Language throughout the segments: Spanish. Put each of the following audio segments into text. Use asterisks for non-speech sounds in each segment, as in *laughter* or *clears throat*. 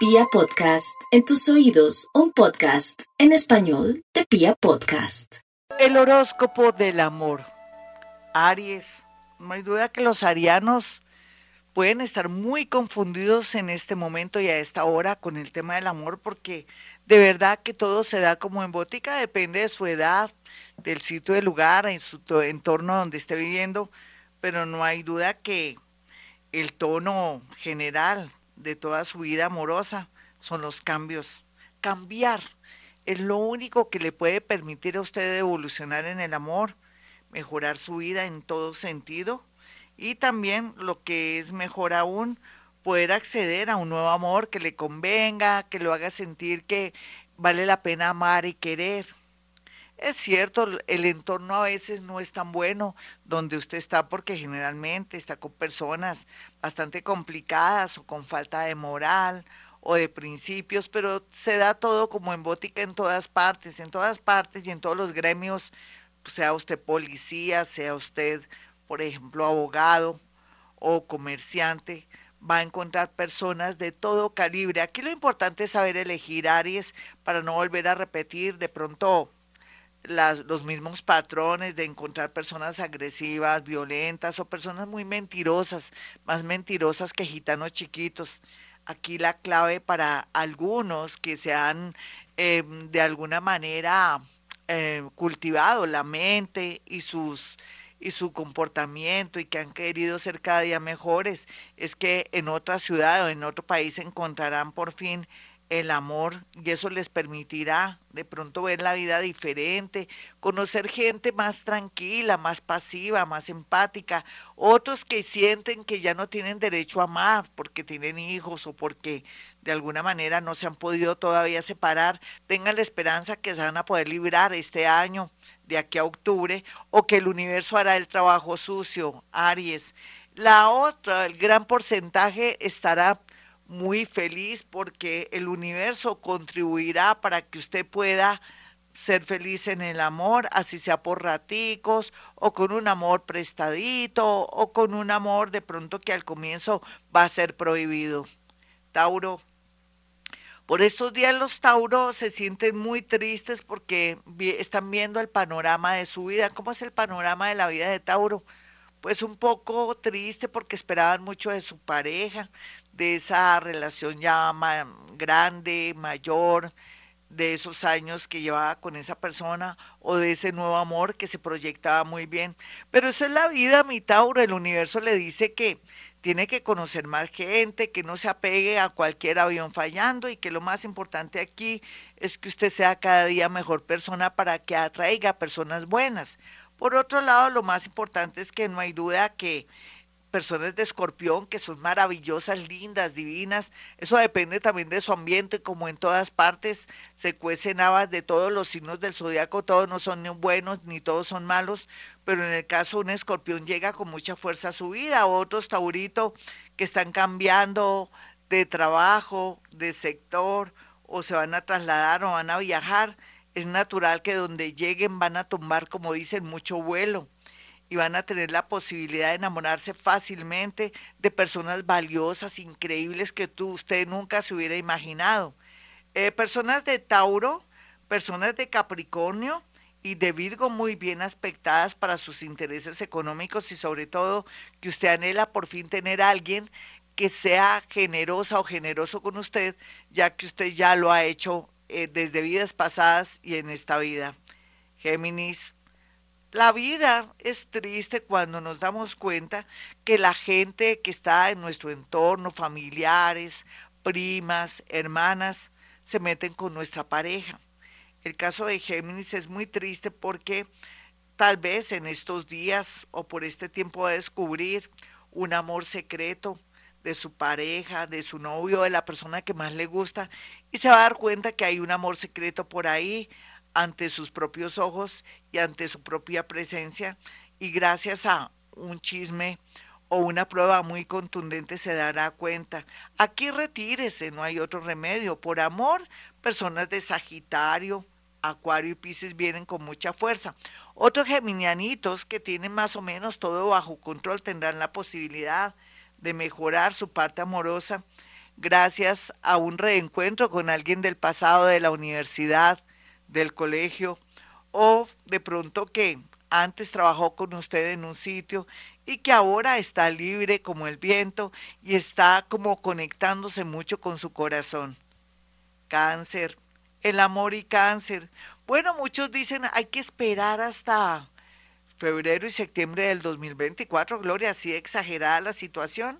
Pia Podcast, en tus oídos, un podcast en español de Pia Podcast. El horóscopo del amor. Aries. No hay duda que los arianos pueden estar muy confundidos en este momento y a esta hora con el tema del amor porque de verdad que todo se da como en botica, depende de su edad, del sitio, del lugar, en su entorno donde esté viviendo, pero no hay duda que el tono general de toda su vida amorosa son los cambios. Cambiar es lo único que le puede permitir a usted evolucionar en el amor, mejorar su vida en todo sentido y también lo que es mejor aún, poder acceder a un nuevo amor que le convenga, que lo haga sentir que vale la pena amar y querer. Es cierto, el entorno a veces no es tan bueno donde usted está porque generalmente está con personas bastante complicadas o con falta de moral o de principios, pero se da todo como en bótica en todas partes, en todas partes y en todos los gremios, sea usted policía, sea usted, por ejemplo, abogado o comerciante, va a encontrar personas de todo calibre. Aquí lo importante es saber elegir Aries para no volver a repetir de pronto los mismos patrones de encontrar personas agresivas, violentas o personas muy mentirosas, más mentirosas que gitanos chiquitos. Aquí la clave para algunos que se han eh, de alguna manera eh, cultivado la mente y sus y su comportamiento y que han querido ser cada día mejores, es que en otra ciudad o en otro país encontrarán por fin el amor y eso les permitirá de pronto ver la vida diferente, conocer gente más tranquila, más pasiva, más empática, otros que sienten que ya no tienen derecho a amar porque tienen hijos o porque de alguna manera no se han podido todavía separar, tengan la esperanza que se van a poder librar este año de aquí a octubre o que el universo hará el trabajo sucio, Aries. La otra, el gran porcentaje estará muy feliz porque el universo contribuirá para que usted pueda ser feliz en el amor, así sea por raticos o con un amor prestadito o con un amor de pronto que al comienzo va a ser prohibido. Tauro. Por estos días los Tauros se sienten muy tristes porque están viendo el panorama de su vida. ¿Cómo es el panorama de la vida de Tauro? Pues un poco triste porque esperaban mucho de su pareja, de esa relación ya grande, mayor, de esos años que llevaba con esa persona o de ese nuevo amor que se proyectaba muy bien. Pero eso es la vida, mi Tauro. El universo le dice que tiene que conocer más gente, que no se apegue a cualquier avión fallando y que lo más importante aquí es que usted sea cada día mejor persona para que atraiga personas buenas. Por otro lado, lo más importante es que no hay duda que personas de escorpión que son maravillosas, lindas, divinas. Eso depende también de su ambiente, como en todas partes se cuecen habas de todos los signos del zodiaco, todos no son ni buenos ni todos son malos, pero en el caso de un escorpión llega con mucha fuerza a su vida, otros taurito que están cambiando de trabajo, de sector, o se van a trasladar o van a viajar, es natural que donde lleguen van a tomar, como dicen, mucho vuelo y van a tener la posibilidad de enamorarse fácilmente de personas valiosas, increíbles que tú, usted nunca se hubiera imaginado. Eh, personas de Tauro, personas de Capricornio y de Virgo muy bien aspectadas para sus intereses económicos y sobre todo que usted anhela por fin tener a alguien que sea generosa o generoso con usted, ya que usted ya lo ha hecho eh, desde vidas pasadas y en esta vida. Géminis, la vida es triste cuando nos damos cuenta que la gente que está en nuestro entorno, familiares, primas, hermanas, se meten con nuestra pareja. El caso de Géminis es muy triste porque tal vez en estos días o por este tiempo va a descubrir un amor secreto de su pareja, de su novio, de la persona que más le gusta, y se va a dar cuenta que hay un amor secreto por ahí, ante sus propios ojos y ante su propia presencia y gracias a un chisme o una prueba muy contundente se dará cuenta. Aquí retírese, no hay otro remedio. Por amor, personas de Sagitario, Acuario y Pisces vienen con mucha fuerza. Otros geminianitos que tienen más o menos todo bajo control tendrán la posibilidad mejorar su parte amorosa gracias a un reencuentro con alguien del pasado de la universidad, del colegio, o de pronto que antes trabajó con usted en un sitio y que ahora está libre como el viento y está como conectándose mucho con su corazón. Cáncer, el amor y cáncer. Bueno, muchos dicen hay que esperar hasta febrero y septiembre del 2024, Gloria, así exagerada la situación.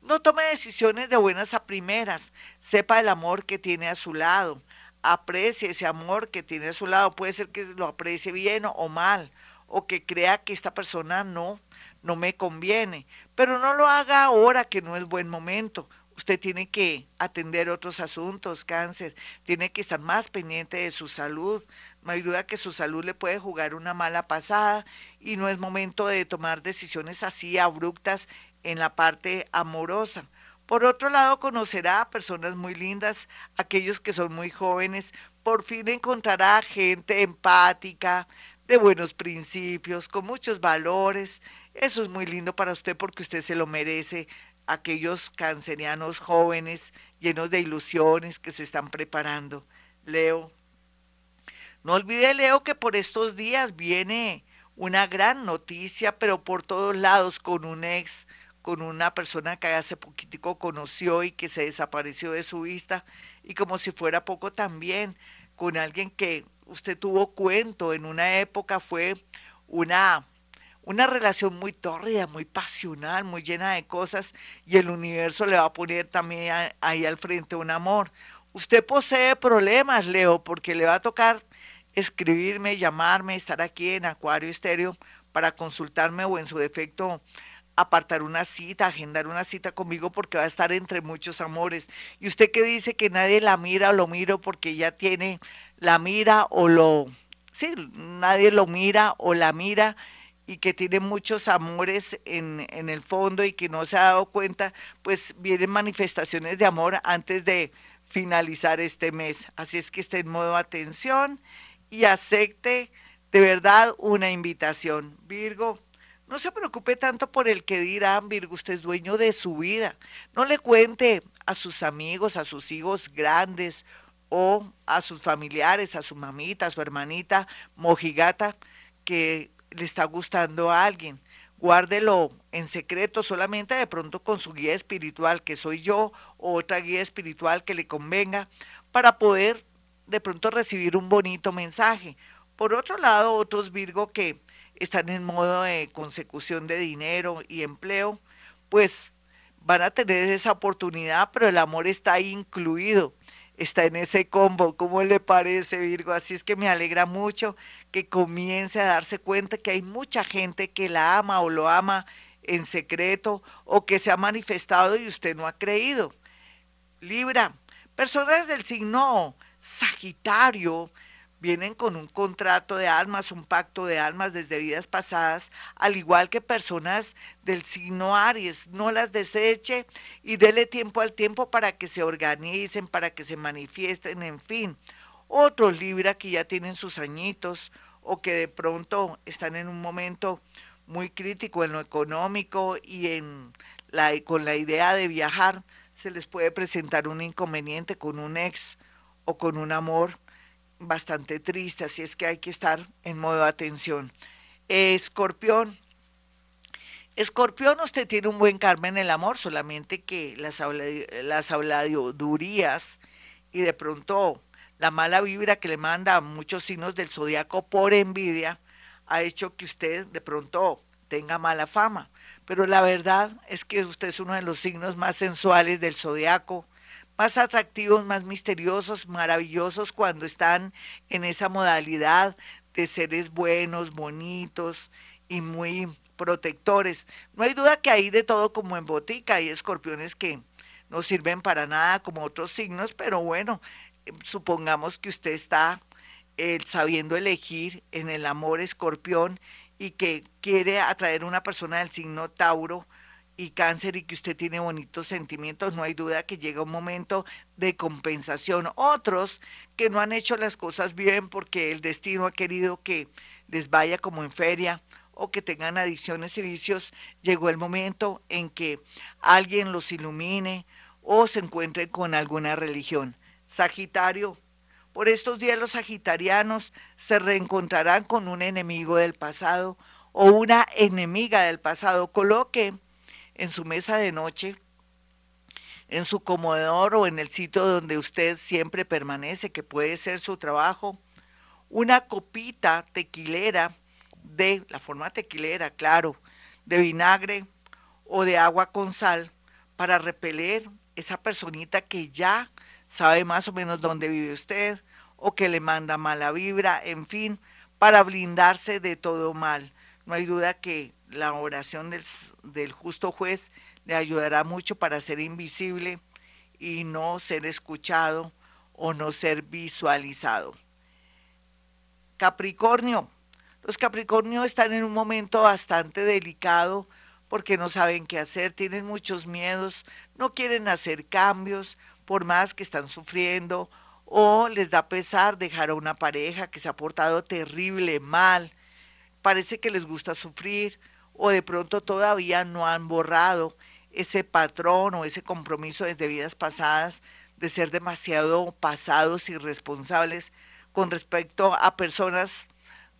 No tome decisiones de buenas a primeras, sepa el amor que tiene a su lado, aprecie ese amor que tiene a su lado, puede ser que lo aprecie bien o mal, o que crea que esta persona no, no me conviene, pero no lo haga ahora que no es buen momento. Usted tiene que atender otros asuntos, cáncer, tiene que estar más pendiente de su salud. No hay duda que su salud le puede jugar una mala pasada y no es momento de tomar decisiones así abruptas en la parte amorosa. Por otro lado, conocerá a personas muy lindas, aquellos que son muy jóvenes, por fin encontrará gente empática, de buenos principios, con muchos valores. Eso es muy lindo para usted porque usted se lo merece. Aquellos cancerianos jóvenes, llenos de ilusiones que se están preparando. Leo. No olvide, Leo, que por estos días viene una gran noticia, pero por todos lados, con un ex, con una persona que hace poquitico conoció y que se desapareció de su vista, y como si fuera poco también, con alguien que usted tuvo cuento en una época, fue una, una relación muy tórrida, muy pasional, muy llena de cosas, y el universo le va a poner también ahí al frente un amor. Usted posee problemas, Leo, porque le va a tocar escribirme, llamarme, estar aquí en Acuario Estéreo para consultarme o en su defecto apartar una cita, agendar una cita conmigo porque va a estar entre muchos amores. Y usted que dice que nadie la mira o lo miro porque ya tiene la mira o lo, sí, nadie lo mira o la mira y que tiene muchos amores en, en el fondo y que no se ha dado cuenta, pues vienen manifestaciones de amor antes de finalizar este mes. Así es que esté en modo atención y acepte de verdad una invitación. Virgo, no se preocupe tanto por el que dirán, Virgo, usted es dueño de su vida. No le cuente a sus amigos, a sus hijos grandes o a sus familiares, a su mamita, a su hermanita mojigata, que le está gustando a alguien. Guárdelo en secreto solamente de pronto con su guía espiritual, que soy yo, o otra guía espiritual que le convenga, para poder de pronto recibir un bonito mensaje. Por otro lado, otros Virgo que están en modo de consecución de dinero y empleo, pues van a tener esa oportunidad, pero el amor está incluido está en ese combo. ¿Cómo le parece, Virgo? Así es que me alegra mucho que comience a darse cuenta que hay mucha gente que la ama o lo ama en secreto o que se ha manifestado y usted no ha creído. Libra, personas del signo Sagitario, vienen con un contrato de almas, un pacto de almas desde vidas pasadas, al igual que personas del signo Aries. No las deseche y dele tiempo al tiempo para que se organicen, para que se manifiesten, en fin. Otros Libra que ya tienen sus añitos o que de pronto están en un momento muy crítico en lo económico y en la, con la idea de viajar, se les puede presentar un inconveniente con un ex o con un amor bastante triste, así es que hay que estar en modo atención. Escorpión. Escorpión, usted tiene un buen karma en el amor, solamente que las, las habladurías y de pronto la mala vibra que le manda a muchos signos del zodiaco por envidia ha hecho que usted de pronto tenga mala fama. Pero la verdad es que usted es uno de los signos más sensuales del zodiaco, más atractivos, más misteriosos, maravillosos cuando están en esa modalidad de seres buenos, bonitos y muy protectores. No hay duda que hay de todo como en botica, hay escorpiones que no sirven para nada como otros signos, pero bueno, supongamos que usted está eh, sabiendo elegir en el amor escorpión y que quiere atraer una persona del signo Tauro, y cáncer y que usted tiene bonitos sentimientos, no hay duda que llega un momento de compensación. Otros que no han hecho las cosas bien porque el destino ha querido que les vaya como en feria o que tengan adicciones y vicios, llegó el momento en que alguien los ilumine o se encuentren con alguna religión. Sagitario, por estos días los sagitarianos se reencontrarán con un enemigo del pasado o una enemiga del pasado. Coloque en su mesa de noche, en su comedor o en el sitio donde usted siempre permanece, que puede ser su trabajo, una copita tequilera de la forma tequilera, claro, de vinagre o de agua con sal para repeler esa personita que ya sabe más o menos dónde vive usted o que le manda mala vibra, en fin, para blindarse de todo mal. No hay duda que la oración del, justo juez le ayudará mucho para ser invisible y no ser escuchado o no ser visualizado. Capricornio. Los Capricornio están en un momento bastante delicado porque no saben qué hacer, tienen muchos miedos, no quieren hacer cambios por más que están sufriendo o les da pesar dejar a una pareja que se ha portado terrible, mal, parece que les gusta sufrir o de pronto todavía no han borrado ese patrón o ese compromiso desde vidas pasadas de ser demasiado pasados y responsables con respecto a personas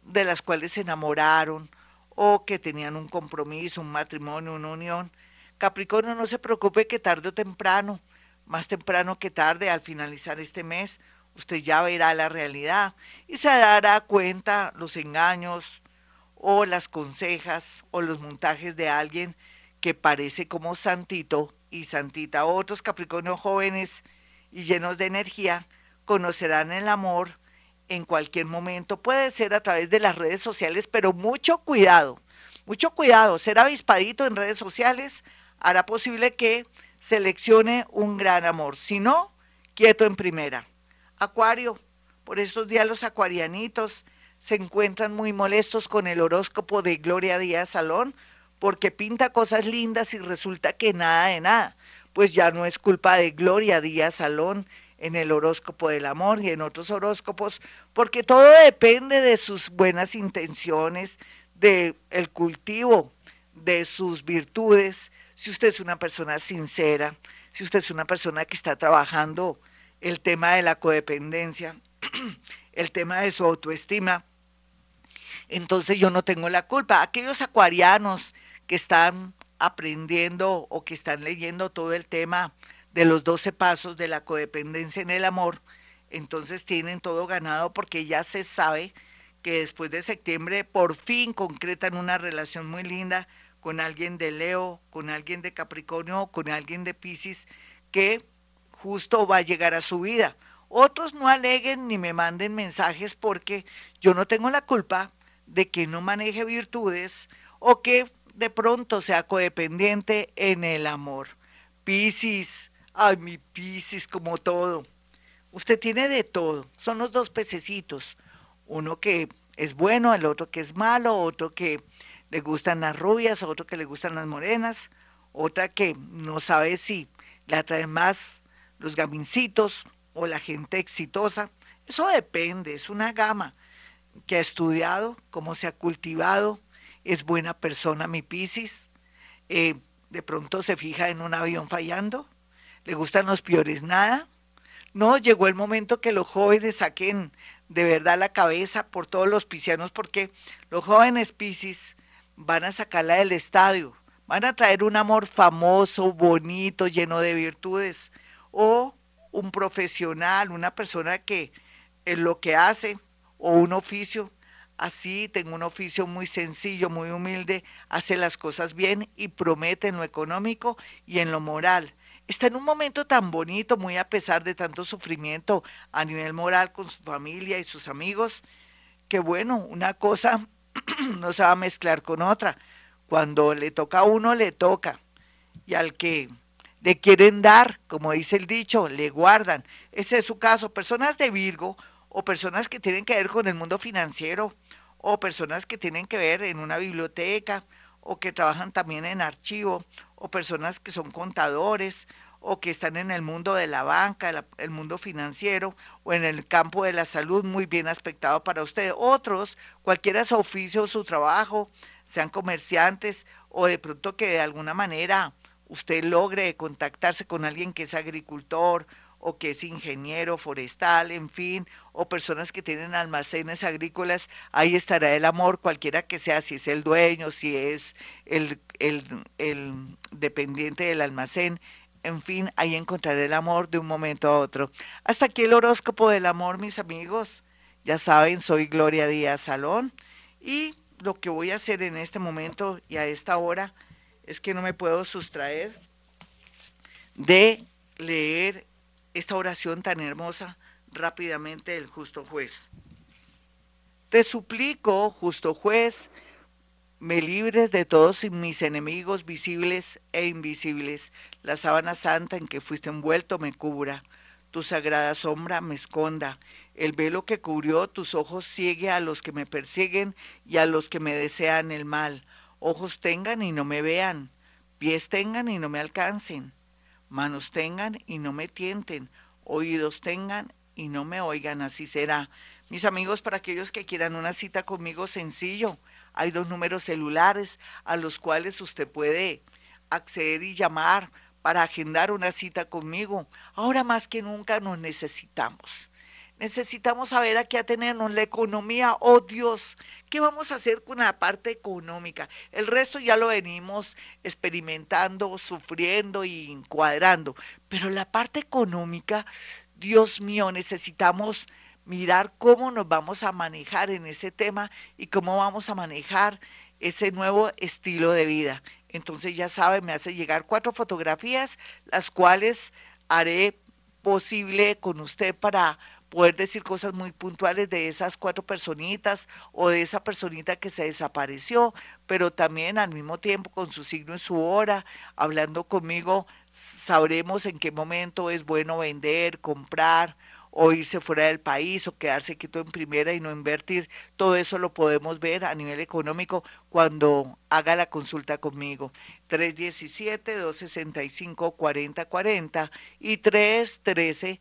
de las cuales se enamoraron o que tenían un compromiso, un matrimonio, una unión. Capricornio, no se preocupe que tarde o temprano, más temprano que tarde, al finalizar este mes, usted ya verá la realidad y se dará cuenta los engaños, o las consejas o los montajes de alguien que parece como santito y santita. Otros Capricornios jóvenes y llenos de energía conocerán el amor en cualquier momento. Puede ser a través de las redes sociales, pero mucho cuidado, mucho cuidado. Ser avispadito en redes sociales hará posible que seleccione un gran amor. Si no, quieto en primera. Acuario, por estos días los acuarianitos se encuentran muy molestos con el horóscopo de Gloria Díaz Salón porque pinta cosas lindas y resulta que nada de nada. Pues ya no es culpa de Gloria Díaz Salón en el horóscopo del amor y en otros horóscopos, porque todo depende de sus buenas intenciones, de el cultivo de sus virtudes, si usted es una persona sincera, si usted es una persona que está trabajando el tema de la codependencia, *clears throat* el tema de su autoestima, entonces yo no tengo la culpa. Aquellos acuarianos que están aprendiendo o que están leyendo todo el tema de los 12 pasos de la codependencia en el amor, entonces tienen todo ganado porque ya se sabe que después de septiembre por fin concretan una relación muy linda con alguien de Leo, con alguien de Capricornio, con alguien de Pisces, que justo va a llegar a su vida. Otros no aleguen ni me manden mensajes porque yo no tengo la culpa de que no maneje virtudes o que de pronto sea codependiente en el amor. Piscis, ay mi Piscis como todo. Usted tiene de todo. Son los dos pececitos. Uno que es bueno, el otro que es malo, otro que le gustan las rubias, otro que le gustan las morenas, otra que no sabe si le atraen más los gamincitos o la gente exitosa. Eso depende, es una gama que ha estudiado, cómo se ha cultivado, es buena persona mi Piscis, eh, de pronto se fija en un avión fallando, le gustan los peores nada. No, llegó el momento que los jóvenes saquen de verdad la cabeza por todos los piscianos, porque los jóvenes Piscis van a sacarla del estadio, van a traer un amor famoso, bonito, lleno de virtudes, o un profesional, una persona que en lo que hace o un oficio, así tengo un oficio muy sencillo, muy humilde, hace las cosas bien y promete en lo económico y en lo moral. Está en un momento tan bonito, muy a pesar de tanto sufrimiento a nivel moral con su familia y sus amigos, que bueno, una cosa *clears throat* no se va a mezclar con otra. Cuando le toca a uno, le toca. Y al que le quieren dar, como dice el dicho, le guardan. Ese es su caso. Personas de Virgo o personas que tienen que ver con el mundo financiero, o personas que tienen que ver en una biblioteca, o que trabajan también en archivo, o personas que son contadores, o que están en el mundo de la banca, el mundo financiero, o en el campo de la salud, muy bien aspectado para usted. Otros, cualquiera su oficio, su trabajo, sean comerciantes, o de pronto que de alguna manera usted logre contactarse con alguien que es agricultor o que es ingeniero forestal, en fin, o personas que tienen almacenes agrícolas, ahí estará el amor, cualquiera que sea, si es el dueño, si es el, el, dependiente del almacén, en fin, ahí encontraré el amor de un momento a otro. Hasta aquí el horóscopo del amor, mis amigos. Ya saben, soy Gloria Díaz Salón y lo que voy a hacer en este momento y a esta hora es que no me puedo sustraer de leer esta oración tan hermosa rápidamente del justo juez. Te suplico, justo juez, me libres de todos mis enemigos visibles e invisibles. La sábana santa en que fuiste envuelto me cubra. Tu sagrada sombra me esconda. El velo que cubrió tus ojos ciegue a los que me persiguen y a los que me desean el mal. Ojos tengan y no me vean. Pies tengan y no me alcancen manos tengan y no me tienten, oídos tengan y no me oigan, así será. Mis amigos, para aquellos que quieran una cita conmigo, sencillo, hay dos números celulares a los cuales usted puede acceder y llamar para agendar una cita conmigo. Ahora más que nunca nos necesitamos. Necesitamos saber a qué atenernos, la economía, oh Dios, ¿qué vamos a hacer con la parte económica? El resto ya lo venimos experimentando, sufriendo y encuadrando, pero la parte económica, Dios mío, necesitamos mirar cómo nos vamos a manejar en ese tema y cómo vamos a manejar ese nuevo estilo de vida. Entonces ya sabe, me hace llegar cuatro fotografías, las cuales haré posible con usted para poder decir cosas muy puntuales de esas cuatro personitas o de esa personita que se desapareció, pero también al mismo tiempo con su signo y su hora, hablando conmigo, sabremos en qué momento es bueno vender, comprar o irse fuera del país o quedarse quieto en primera y no invertir. Todo eso lo podemos ver a nivel económico cuando haga la consulta conmigo. 317-265-4040 y 313